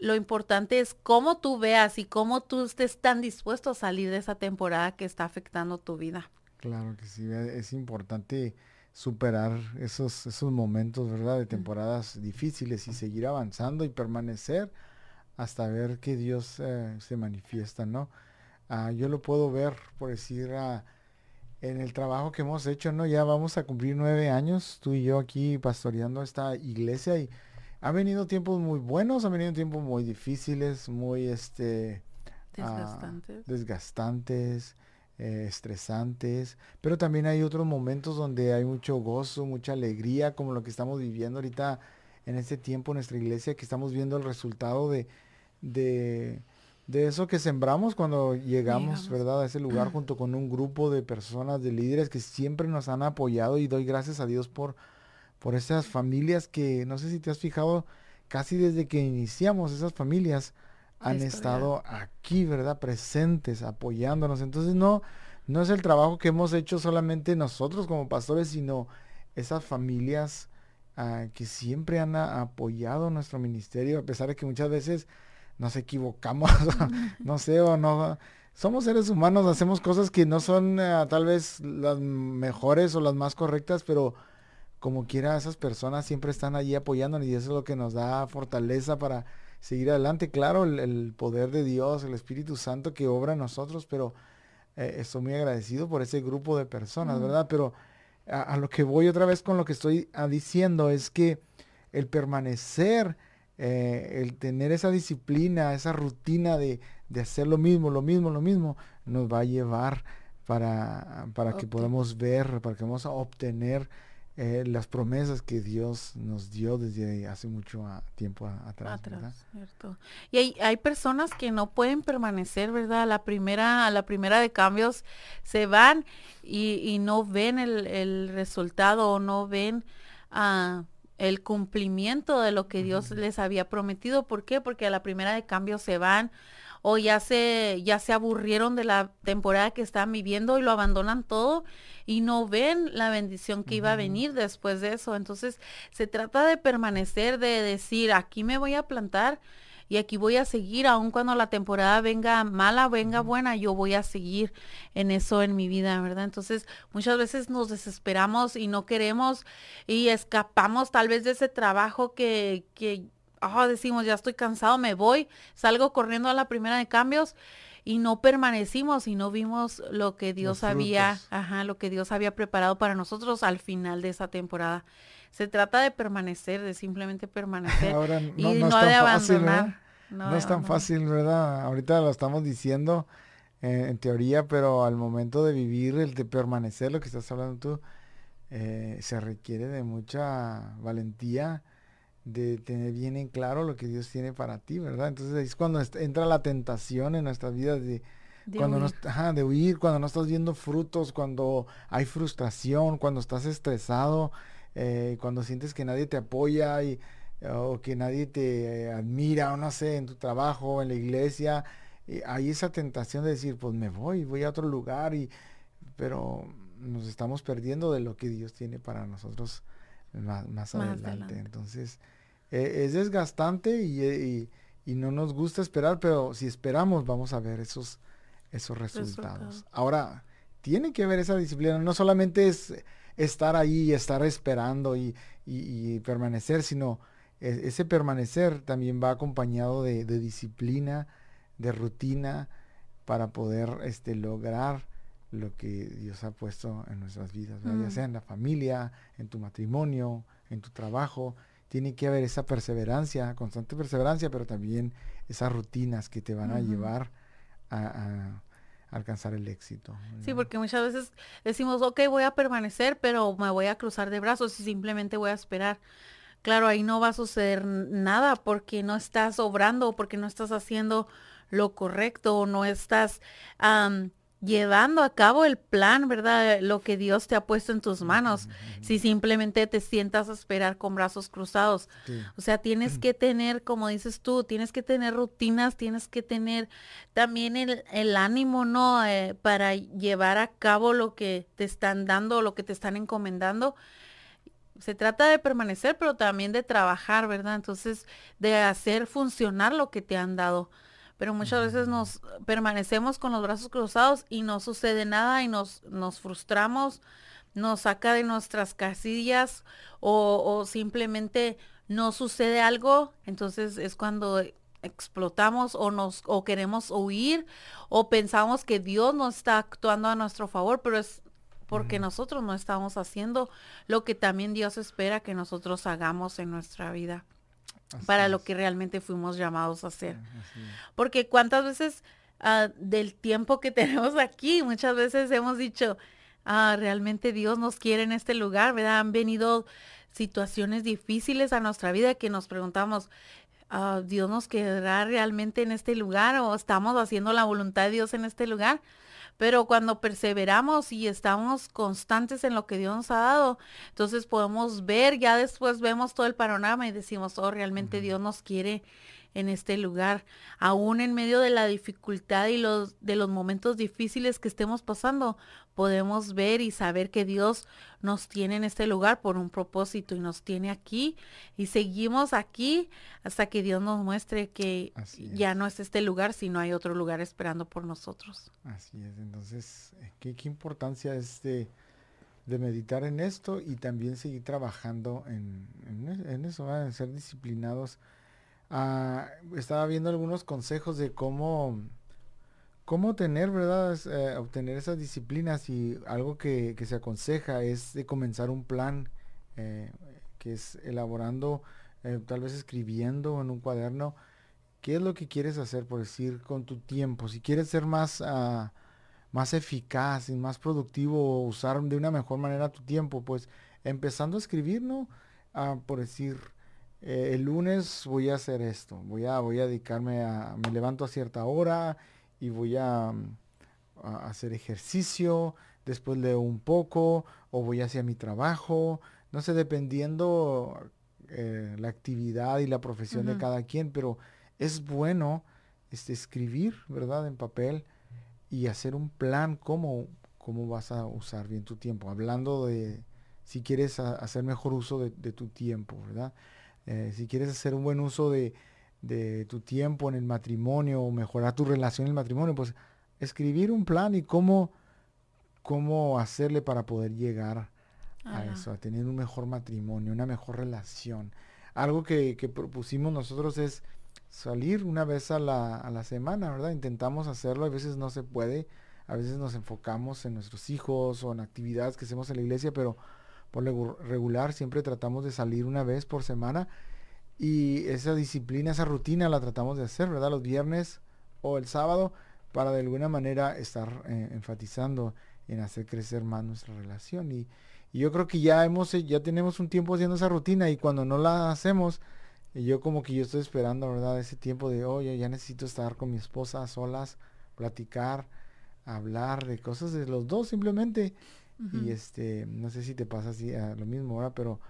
[SPEAKER 1] lo importante es cómo tú veas y cómo tú estés tan dispuesto a salir de esa temporada que está afectando tu vida.
[SPEAKER 2] Claro que sí, es importante superar esos, esos momentos, ¿verdad? De temporadas difíciles y seguir avanzando y permanecer hasta ver que Dios eh, se manifiesta, ¿no? Ah, yo lo puedo ver, por decir, ah, en el trabajo que hemos hecho, ¿no? Ya vamos a cumplir nueve años, tú y yo aquí pastoreando esta iglesia y ha venido tiempos muy buenos, ha venido tiempos muy difíciles, muy este
[SPEAKER 1] ah,
[SPEAKER 2] desgastantes, eh, estresantes, pero también hay otros momentos donde hay mucho gozo, mucha alegría, como lo que estamos viviendo ahorita en este tiempo en nuestra iglesia, que estamos viendo el resultado de, de, de eso que sembramos cuando llegamos, ¿verdad? A ese lugar junto con un grupo de personas, de líderes que siempre nos han apoyado y doy gracias a Dios por por esas familias que, no sé si te has fijado, casi desde que iniciamos esas familias han estado aquí, ¿verdad? Presentes, apoyándonos. Entonces no, no es el trabajo que hemos hecho solamente nosotros como pastores, sino esas familias ah, que siempre han apoyado nuestro ministerio, a pesar de que muchas veces nos equivocamos, no sé, o no. Somos seres humanos, hacemos cosas que no son ah, tal vez las mejores o las más correctas, pero como quiera, esas personas siempre están allí apoyándonos y eso es lo que nos da fortaleza para seguir adelante. Claro, el, poder de Dios, el Espíritu Santo que obra en nosotros, pero eh, estoy muy agradecido por ese grupo de personas, ¿verdad? Pero a, lo que voy otra vez con lo que estoy ah, diciendo es que el permanecer, eh, el tener esa disciplina, esa rutina de, hacer lo mismo, lo mismo, lo mismo, nos va a llevar para, para que podamos ver, para que vamos a obtener eh, las promesas que Dios nos dio desde hace mucho tiempo atrás.
[SPEAKER 1] cierto. Y hay, hay, personas que no pueden permanecer, ¿verdad? A la primera, a la primera de cambios se van y, no ven el, resultado o no ven ah, el cumplimiento de lo que Dios les había prometido. ¿Por qué? Porque a la primera de cambios se van o ya se, ya se aburrieron de la temporada que están viviendo y lo abandonan todo y no ven la bendición que iba a venir después de eso. Entonces se trata de permanecer, de decir, aquí me voy a plantar y aquí voy a seguir, aun cuando la temporada venga mala, venga buena, yo voy a seguir en eso en mi vida, ¿verdad? Entonces, muchas veces nos desesperamos y no queremos y escapamos tal vez de ese trabajo que, que oh, decimos, ya estoy cansado, me voy, salgo corriendo a la primera de cambios y no permanecimos y no vimos lo que Dios había, ajá, lo que Dios había preparado para nosotros al final de esa temporada. Se trata de permanecer, de simplemente permanecer y no, de abandonar.
[SPEAKER 2] no, es tan fácil, ¿verdad? Ahorita lo estamos diciendo eh, en teoría, pero al momento de vivir, el de permanecer, lo que estás hablando tú, eh, se requiere de mucha valentía, de tener bien en claro lo que Dios tiene para ti, ¿verdad? Entonces es cuando entra la tentación en nuestras vidas de, cuando huir. No, de huir, cuando no estás viendo frutos, cuando hay frustración, cuando estás estresado, eh, cuando sientes que nadie te apoya y, o que nadie te admira, o no sé, en tu trabajo, en la iglesia, hay esa tentación de decir, pues me voy, voy a otro lugar, y, pero nos estamos perdiendo de lo que Dios tiene para nosotros más, adelante. Entonces, e, es desgastante y, no nos gusta esperar, pero si esperamos vamos a ver esos, esos resultados. Ahora, tiene que haber esa disciplina, no solamente es estar ahí, estar esperando y, permanecer, sino e, ese permanecer también va acompañado de, disciplina, de rutina, para poder este, lograr lo que Dios ha puesto en nuestras vidas, ya mm. sea en la familia, en tu matrimonio, en tu trabajo. Tiene que haber esa perseverancia, constante perseverancia, pero también esas rutinas que te van a llevar a, alcanzar el éxito.
[SPEAKER 1] Sí, porque muchas veces decimos, ok, voy a permanecer, pero me voy a cruzar de brazos y simplemente voy a esperar. Claro, ahí no va a suceder nada porque no estás obrando, porque no estás haciendo lo correcto, no estás llevando a cabo el plan, ¿verdad? Lo que Dios te ha puesto en tus manos. Si simplemente te sientas a esperar con brazos cruzados. O sea, tienes que tener, como dices tú, tienes que tener rutinas, tienes que tener también el, ánimo, ¿no? Eh, para llevar a cabo lo que te están dando, lo que te están encomendando. Se trata de permanecer, pero también de trabajar, ¿verdad? Entonces, de hacer funcionar lo que te han dado pero muchas veces nos permanecemos con los brazos cruzados y no sucede nada y nos, nos frustramos, nos saca de nuestras casillas o, simplemente no sucede algo, entonces es cuando explotamos o nos o queremos huir o pensamos que Dios no está actuando a nuestro favor, pero es porque nosotros no estamos haciendo lo que también Dios espera que nosotros hagamos en nuestra vida para lo que realmente fuimos llamados a hacer. Porque cuántas veces ah, del tiempo que tenemos aquí, muchas veces hemos dicho, ah, realmente Dios nos quiere en este lugar, ¿verdad? Han venido situaciones difíciles a nuestra vida que nos preguntamos, ah, ¿Dios nos quedará realmente en este lugar o estamos haciendo la voluntad de Dios en este lugar? Pero cuando perseveramos y estamos constantes en lo que Dios nos ha dado, entonces podemos ver, ya después vemos todo el panorama y decimos, oh, realmente Dios nos quiere en este lugar, aún en medio de la dificultad y los de los momentos difíciles que estemos pasando, podemos ver y saber que Dios nos tiene en este lugar por un propósito y nos tiene aquí y seguimos aquí hasta que Dios nos muestre que ya no es este lugar, sino hay otro lugar esperando por nosotros.
[SPEAKER 2] Así es, entonces, eh, qué, importancia es de, meditar en esto y también seguir trabajando en, en, eso, en ser disciplinados Ah, estaba viendo algunos consejos de cómo, cómo tener, ¿verdad? Eh, obtener esas disciplinas y algo que, se aconseja es de comenzar un plan, eh, que es elaborando, eh, tal vez escribiendo en un cuaderno, qué es lo que quieres hacer, por decir, con tu tiempo. Si quieres ser más, ah, más eficaz y más productivo, usar de una mejor manera tu tiempo, pues empezando a escribir, ¿no? Ah, por decir, eh, el lunes voy a hacer esto, voy a, voy a dedicarme a, me levanto a cierta hora y voy a, hacer ejercicio, después leo un poco o voy hacia mi trabajo, no sé, dependiendo eh, la actividad y la profesión de cada quien, pero es bueno este, escribir, ¿verdad?, en papel y hacer un plan cómo, cómo vas a usar bien tu tiempo, hablando de si quieres hacer mejor uso de, de tu tiempo, ¿verdad? Eh, si quieres hacer un buen uso de, tu tiempo en el matrimonio o mejorar tu relación en el matrimonio, pues escribir un plan y cómo, cómo hacerle para poder llegar a eso, a tener un mejor matrimonio, una mejor relación. Algo que, propusimos nosotros es salir una vez a la, a la semana, ¿verdad? Intentamos hacerlo, a veces no se puede, a veces nos enfocamos en nuestros hijos o en actividades que hacemos en la iglesia, pero por regular siempre tratamos de salir una vez por semana y esa disciplina, esa rutina la tratamos de hacer, ¿verdad? Los viernes o el sábado para de alguna manera estar eh, enfatizando en hacer crecer más nuestra relación. Y, yo creo que ya hemos ya tenemos un tiempo haciendo esa rutina y cuando no la hacemos yo como que yo estoy esperando verdad ese tiempo de oye ya necesito estar con mi esposa a solas platicar hablar de cosas de los dos simplemente y este, no sé si te pasa así a lo mismo ahora, pero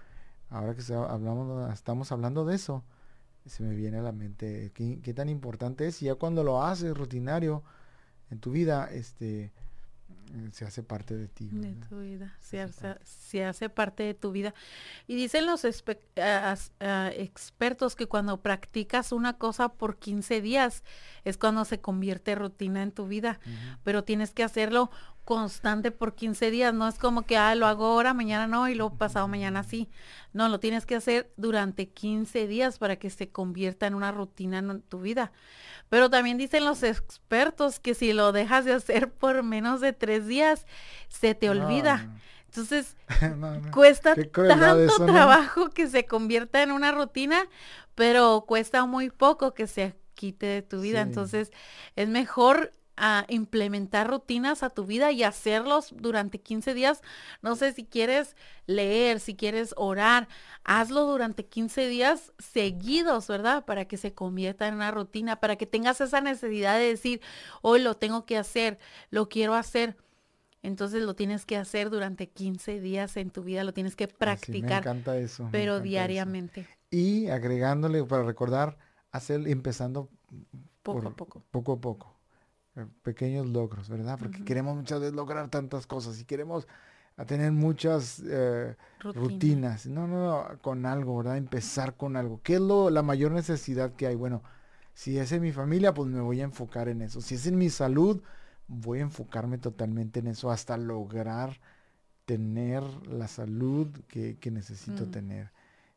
[SPEAKER 2] ahora que hablamos, estamos hablando de eso, se me viene a la mente qué, qué tan importante es. Y ya cuando lo haces rutinario en tu vida, este, se hace parte de ti.
[SPEAKER 1] De tu vida, se hace, parte de tu vida. Y dicen los expertos que cuando practicas una cosa por 15 días es cuando se convierte rutina en tu vida, pero tienes que hacerlo constante por 15 días, no es como que, ah, lo hago ahora, mañana no, y luego pasado mañana sí. No, lo tienes que hacer durante 15 días para que se convierta en una rutina en tu vida. Pero también dicen los expertos que si lo dejas de hacer por menos de tres días, se te olvida. Entonces, cuesta tanto trabajo que se convierta en una rutina, pero cuesta muy poco que se quite de tu vida. Entonces, es mejor a implementar rutinas a tu vida y hacerlos durante 15 días. No sé si quieres leer, si quieres orar, hazlo durante 15 días seguidos, ¿verdad? Para que se convierta en una rutina, para que tengas esa necesidad de decir, hoy lo tengo que hacer, lo quiero hacer. Entonces lo tienes que hacer durante 15 días en tu vida, lo tienes que practicar. me
[SPEAKER 2] encanta eso.
[SPEAKER 1] Pero diariamente.
[SPEAKER 2] Y agregándole para recordar, hacer empezando
[SPEAKER 1] poco a poco.
[SPEAKER 2] Poco a poco pequeños logros, ¿verdad? Porque queremos muchas veces lograr tantas cosas y queremos tener muchas eh, rutinas. No, no, no, con algo, ¿verdad? Empezar con algo. ¿Qué es lo, la mayor necesidad que hay? Bueno, si es en mi familia, pues me voy a enfocar en eso. Si es en mi salud, voy a enfocarme totalmente en eso hasta lograr tener la salud que, necesito tener.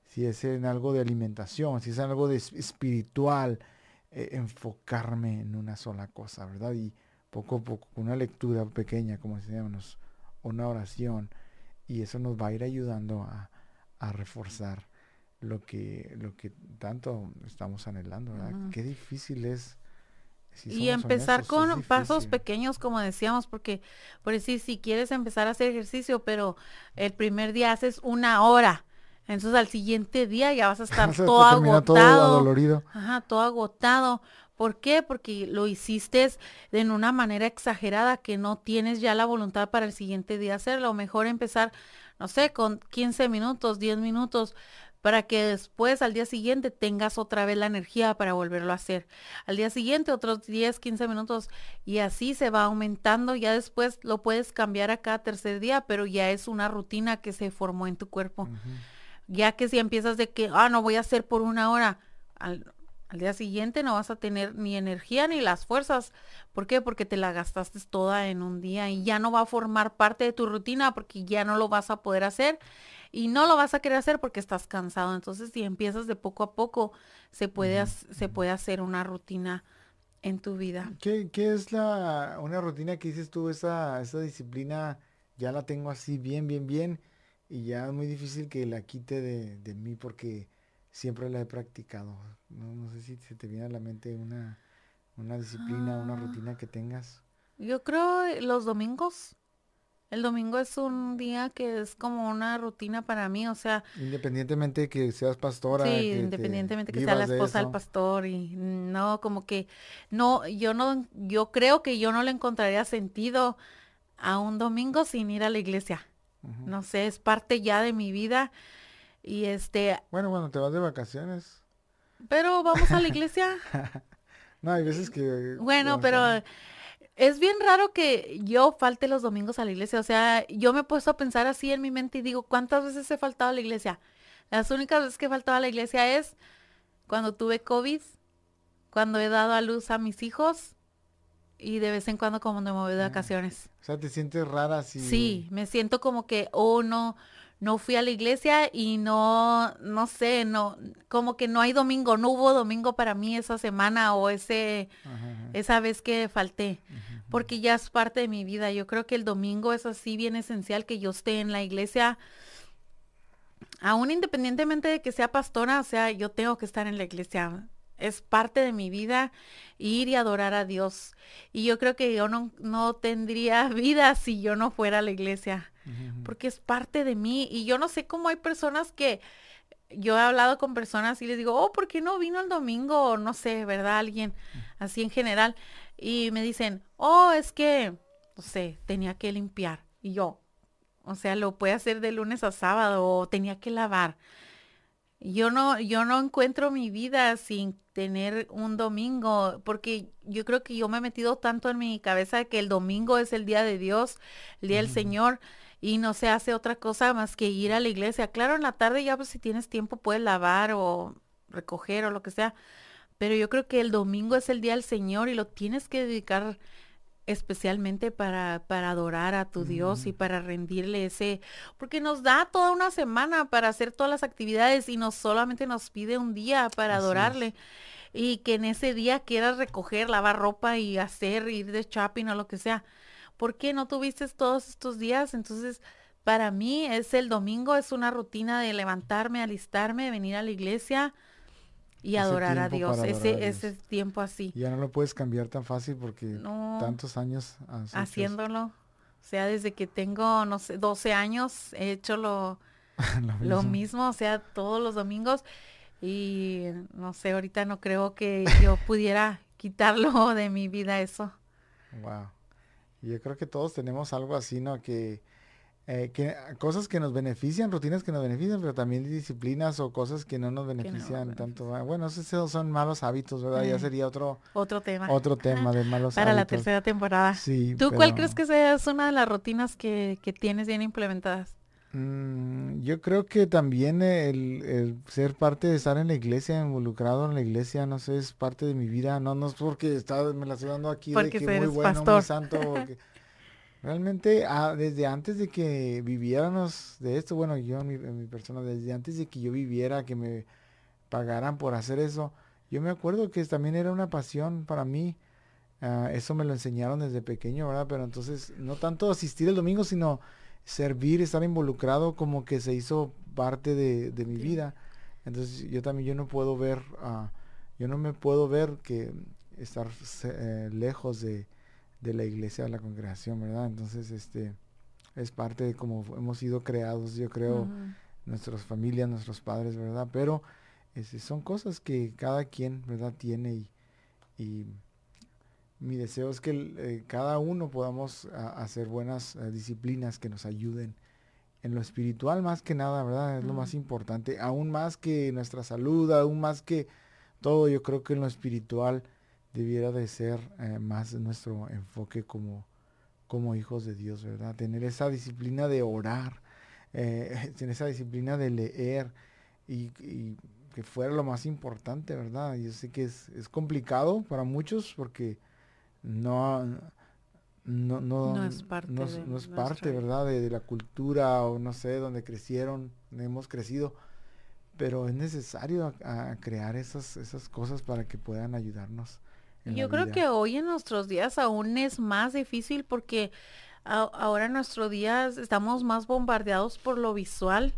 [SPEAKER 2] Si es en algo de alimentación, si es en algo de espiritual, eh, enfocarme en una sola cosa, ¿verdad? Y poco a poco, una lectura pequeña, como decíamos, una oración, y eso nos va a ir ayudando a, reforzar lo que, lo que tanto estamos anhelando, ¿verdad? Qué difícil es.
[SPEAKER 1] y empezar con pasos pequeños, como decíamos, porque por decir, si quieres empezar a hacer ejercicio, pero el primer día haces una hora, entonces al siguiente día ya vas a estar todo agotado. Todo Ajá, todo agotado. ¿Por qué? Porque lo hiciste de una manera exagerada que no tienes ya la voluntad para el siguiente día hacerlo. Mejor empezar, no sé, con 15 minutos, 10 minutos, para que después al día siguiente tengas otra vez la energía para volverlo a hacer. Al día siguiente otros 10, 15 minutos y así se va aumentando. Ya después lo puedes cambiar a cada tercer día, pero ya es una rutina que se formó en tu cuerpo. Ya que si empiezas de que, ah, no voy a hacer por una hora, al, día siguiente no vas a tener ni energía ni las fuerzas. ¿Por qué? Porque te la gastaste toda en un día y ya no va a formar parte de tu rutina porque ya no lo vas a poder hacer y no lo vas a querer hacer porque estás cansado. Entonces, si empiezas de poco a poco, se puede, se puede hacer una rutina en tu vida.
[SPEAKER 2] ¿Qué, qué es la, una rutina que dices tú, esa, esa disciplina, ya la tengo así bien, bien, bien? Y ya es muy difícil que la quite de, mí porque siempre la he practicado. No, sé si se te viene a la mente una, una disciplina, una ah. rutina que tengas.
[SPEAKER 1] Yo creo eh, los domingos. El domingo es un día que es como una rutina para mí, o sea...
[SPEAKER 2] Independientemente de que seas pastora.
[SPEAKER 1] Sí, independientemente que sea la esposa del pastor y no, como que no, yo no, yo creo que yo no le encontraría sentido a un domingo sin ir a la iglesia. No sé, es parte ya de mi vida. Y este...
[SPEAKER 2] Bueno, bueno, te vas de vacaciones.
[SPEAKER 1] Pero vamos a la iglesia.
[SPEAKER 2] no, hay veces que...
[SPEAKER 1] Bueno, pero es bien raro que yo falte los domingos a la iglesia. O sea, yo me he puesto a pensar así en mi mente y digo, ¿cuántas veces he faltado a la iglesia? Las únicas veces que he faltado a la iglesia es cuando tuve COVID, cuando he dado a luz a mis hijos y de vez en cuando como me voy de vacaciones.
[SPEAKER 2] O sea, te sientes rara
[SPEAKER 1] si... Sí, me siento como que, oh, no, no fui a la iglesia y no, no sé, no, como que no hay domingo, no hubo domingo para mí esa semana o ese, esa vez que falté, porque ya es parte de mi vida. Yo creo que el domingo es así bien esencial que yo esté en la iglesia. Aún independientemente de que sea pastora, o sea, yo tengo que estar en la iglesia es parte de mi vida ir y adorar a Dios. Y yo creo que yo no, no tendría vida si yo no fuera a la iglesia, porque es parte de mí. Y yo no sé cómo hay personas que, yo he hablado con personas y les digo, oh, ¿por qué no vino el domingo? O no sé, ¿verdad? Alguien así en general. Y me dicen, oh, es que, no sé, tenía que limpiar. Y yo, O sea, lo puede hacer de lunes a sábado o tenía que lavar. Yo no, yo no encuentro mi vida sin tener un domingo, porque yo creo que yo me he metido tanto en mi cabeza que el domingo es el día de Dios, el día del Señor, y no se hace otra cosa más que ir a la iglesia. Claro, en la tarde ya pues si tienes tiempo puedes lavar o recoger o lo que sea, pero yo creo que el domingo es el día del Señor y lo tienes que dedicar especialmente para, para adorar a tu Dios y para rendirle ese, porque nos da toda una semana para hacer todas las actividades y no solamente nos pide un día para adorarle. Y que en ese día quieras recoger, lavar ropa y hacer, ir de shopping o lo que sea. ¿Por qué no tuviste todos estos días? Entonces, para mí es el domingo, es una rutina de levantarme, alistarme, venir a la iglesia, y adorar a Dios, ese, ese tiempo así.
[SPEAKER 2] ya no lo puedes cambiar tan fácil porque tantos años
[SPEAKER 1] haciéndolo. O sea, desde que tengo, no sé, 12 años he hecho lo, lo, mismo. o sea, todos los domingos. Y no sé, ahorita no creo que yo pudiera quitarlo de mi vida eso.
[SPEAKER 2] Wow. Yo creo que todos tenemos algo así, ¿no? Que eh, que, cosas que nos benefician, rutinas que nos benefician, pero también disciplinas o cosas que no nos benefician tanto. Ah, bueno, esos son malos hábitos, ¿verdad? Ya sería otro,
[SPEAKER 1] otro tema.
[SPEAKER 2] Otro tema de malos
[SPEAKER 1] Para
[SPEAKER 2] la
[SPEAKER 1] tercera temporada.
[SPEAKER 2] Sí.
[SPEAKER 1] ¿Tú cuál crees que sea es una de las rutinas que, que tienes bien implementadas?
[SPEAKER 2] Mm, yo creo que también el, el, ser parte de estar en la iglesia, involucrado en la iglesia, no sé, es parte de mi vida. No, no es porque está, me la estoy dando aquí
[SPEAKER 1] de que muy bueno, muy
[SPEAKER 2] santo. Realmente, ah, desde antes de que viviéramos de esto, bueno, yo, mi, mi persona, desde antes de que yo viviera, que me pagaran por hacer eso, yo me acuerdo que también era una pasión para mí. Ah, eso me lo enseñaron desde pequeño, ¿verdad? Pero entonces, no tanto asistir el domingo, sino servir, estar involucrado, como que se hizo parte de, de mi vida. Entonces, yo también, yo no puedo ver, uh, yo no me puedo ver que estar eh, lejos de, de la iglesia, de la congregación, ¿verdad? Entonces, este, es parte de cómo hemos sido creados, yo creo, nuestras familias, nuestros padres, ¿verdad? Pero este, son cosas que cada quien, ¿verdad? Tiene y, mi deseo es que eh, cada uno podamos hacer buenas eh, disciplinas que nos ayuden en lo espiritual más que nada, ¿verdad? Es lo más importante, aún más que nuestra salud, aún más que todo, yo creo que en lo espiritual debiera de ser eh, más nuestro enfoque como, como hijos de Dios, ¿verdad? Tener esa disciplina de orar, eh, tener esa disciplina de leer y, que fuera lo más importante, ¿verdad? Yo sé que es, complicado para muchos porque no, no, no,
[SPEAKER 1] es parte,
[SPEAKER 2] no, es parte ¿verdad? De, la cultura o no sé, donde crecieron, hemos crecido. Pero es necesario crear esas, esas cosas para que puedan ayudarnos
[SPEAKER 1] yo creo que hoy en nuestros días aún es más difícil porque ahora en nuestros días estamos más bombardeados por lo visual.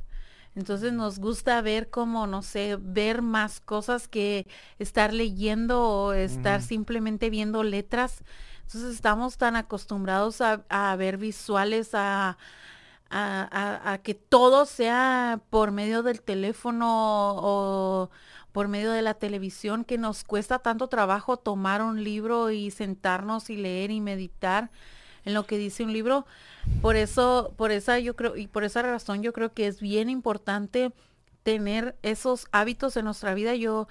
[SPEAKER 1] Entonces nos gusta ver como, no sé, ver más cosas que estar leyendo o estar simplemente viendo letras. Entonces estamos tan acostumbrados a, ver visuales, a, a, que todo sea por medio del teléfono o por medio de la televisión que nos cuesta tanto trabajo tomar un libro y sentarnos y leer y meditar en lo que dice un libro. Por eso, por esa yo creo, y por esa razón yo creo que es bien importante tener esos hábitos en nuestra vida. Yo,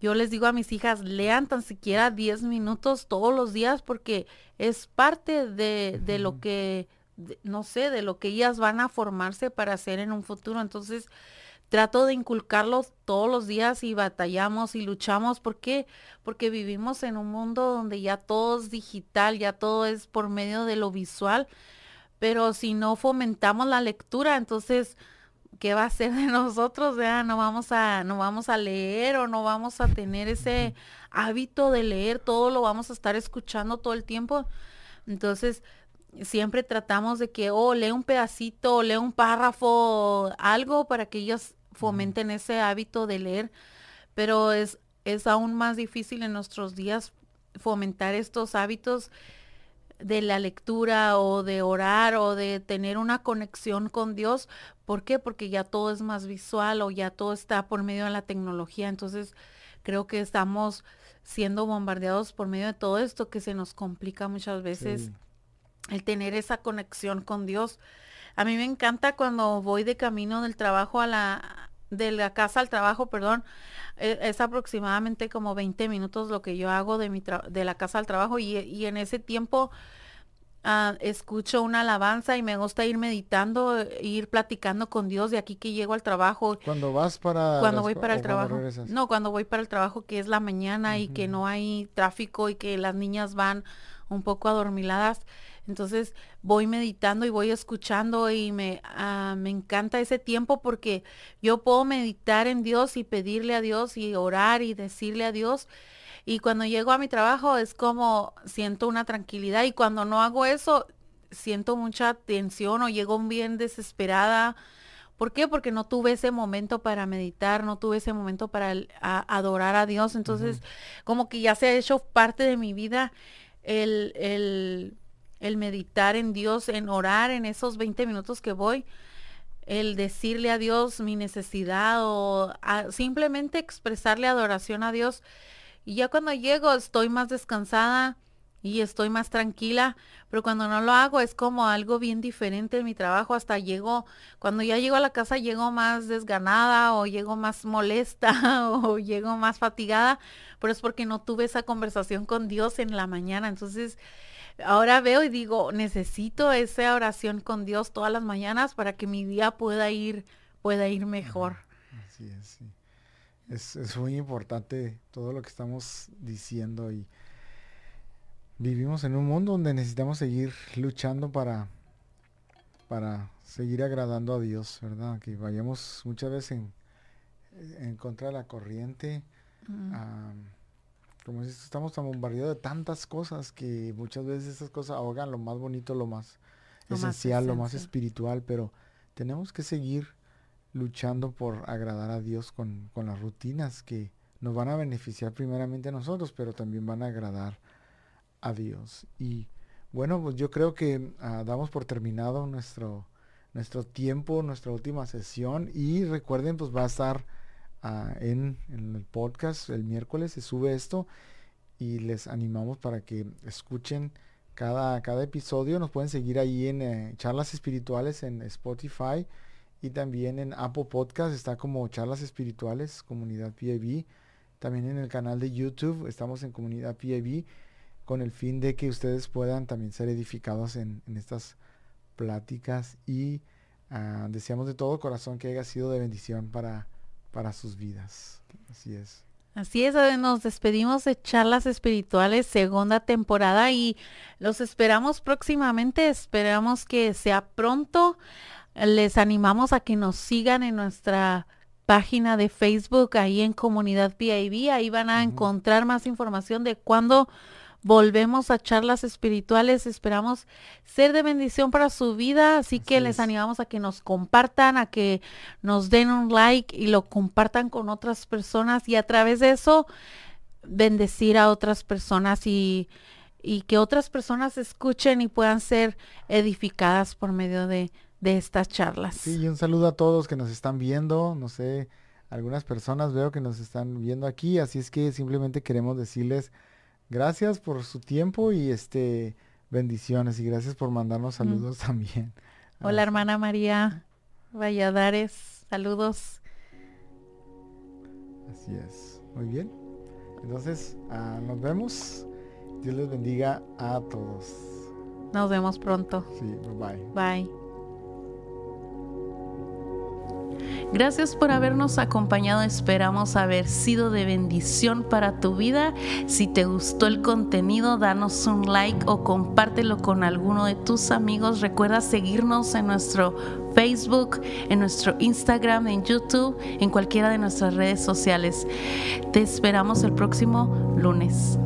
[SPEAKER 1] yo les digo a mis hijas, lean tan siquiera 10 minutos todos los días porque es parte de, de lo que, no sé, de lo que ellas van a formarse para hacer en un futuro. Entonces, trato de inculcarlos todos los días y batallamos y luchamos. ¿Por qué? Porque vivimos en un mundo donde ya todo es digital, ya todo es por medio de lo visual. Pero si no fomentamos la lectura, entonces, ¿qué va a ser de nosotros? Ya no vamos a, no vamos a leer o no vamos a tener ese hábito de leer, todo lo vamos a estar escuchando todo el tiempo. Entonces, siempre tratamos de que, oh, lee un pedacito, lee un párrafo, algo para que ellos fomenten ese hábito de leer, pero es, es aún más difícil en nuestros días fomentar estos hábitos de la lectura o de orar o de tener una conexión con Dios. ¿Por qué? Porque ya todo es más visual o ya todo está por medio de la tecnología. Entonces creo que estamos siendo bombardeados por medio de todo esto que se nos complica muchas veces el tener esa conexión con Dios. A mí me encanta cuando voy de camino del trabajo a la, de la casa al trabajo, perdón, e, es, aproximadamente como 20 minutos lo que yo hago de, mi de la casa al trabajo y, y en ese tiempo ah, escucho una alabanza y me gusta ir meditando, ir platicando con Dios de aquí que llego al trabajo.
[SPEAKER 2] Cuando vas para...
[SPEAKER 1] Cuando voy para el trabajo. No, cuando voy para el trabajo que es la mañana y que no hay tráfico y que las niñas van un poco adormiladas. Entonces voy meditando y voy escuchando y me, ah, me encanta ese tiempo porque yo puedo meditar en Dios y pedirle a Dios y orar y decirle a Dios. Y cuando llego a mi trabajo es como siento una tranquilidad y cuando no hago eso siento mucha tensión o llego bien desesperada. ¿Por qué? Porque no tuve ese momento para meditar, no tuve ese momento para adorar a Dios. Entonces, como que ya se ha hecho parte de mi vida el, el el meditar en Dios, en orar en esos 20 minutos que voy, el decirle a Dios mi necesidad o simplemente expresarle adoración a Dios. Y ya cuando llego estoy más descansada y estoy más tranquila, pero cuando no lo hago es como algo bien diferente en mi trabajo. Hasta llego, cuando ya llego a la casa llego más desganada o llego más molesta o llego más fatigada, pero es porque no tuve esa conversación con Dios en la mañana. Entonces, ahora veo y digo, necesito esa oración con Dios todas las mañanas para que mi día pueda ir, pueda ir mejor.
[SPEAKER 2] Así es, sí. Es, es muy importante todo lo que estamos diciendo y vivimos en un mundo donde necesitamos seguir luchando para, para seguir agradando a Dios, ¿verdad? Que vayamos muchas veces en, en contra de la corriente como dices, estamos tan bombardeados de tantas cosas que muchas veces esas cosas ahogan lo más bonito, lo más esencial, lo más espiritual, pero tenemos que seguir luchando por agradar a Dios con, las rutinas que nos van a beneficiar primeramente a nosotros, pero también van a agradar a Dios. Y bueno, pues yo creo que ah, damos por terminado nuestro, nuestro tiempo, nuestra última sesión y recuerden, pues va a estar en, el podcast el miércoles se sube esto y les animamos para que escuchen cada, cada episodio. Nos pueden seguir ahí en eh, charlas espirituales en Spotify y también en Apple Podcast está como charlas espirituales, comunidad PIB. También en el canal de YouTube estamos en comunidad PIB con el fin de que ustedes puedan también ser edificados en, estas pláticas y ah, deseamos de todo corazón que haya sido de bendición para para sus vidas. Así es.
[SPEAKER 1] Así es, nos despedimos de Charlas Espirituales, segunda temporada, y los esperamos próximamente, esperamos que sea pronto. Les animamos a que nos sigan en nuestra página de Facebook, ahí en Comunidad PIB, ahí van a encontrar más información de cuándo volvemos a charlas espirituales. Esperamos ser de bendición para su vida, así, que les animamos a que nos compartan, a que nos den un like y lo compartan con otras personas y a través de eso bendecir a otras personas y, y que otras personas escuchen y puedan ser edificadas por medio de, de estas charlas.
[SPEAKER 2] Sí, y un saludo a todos que nos están viendo, no sé, algunas personas veo que nos están viendo aquí, así es que simplemente queremos decirles gracias por su tiempo y este bendiciones y gracias por mandarnos saludos también.
[SPEAKER 1] Hola hermana María Valladares, saludos.
[SPEAKER 2] Así es, muy bien. Entonces, ah, nos vemos. Dios les bendiga a todos.
[SPEAKER 1] Nos vemos pronto.
[SPEAKER 2] Sí, bye.
[SPEAKER 1] Bye. Gracias por habernos acompañado. Esperamos haber sido de bendición para tu vida. Si te gustó el contenido, danos un like o compártelo con alguno de tus amigos. Recuerda seguirnos en nuestro Facebook, en nuestro Instagram, en YouTube, en cualquiera de nuestras redes sociales. Te esperamos el próximo lunes.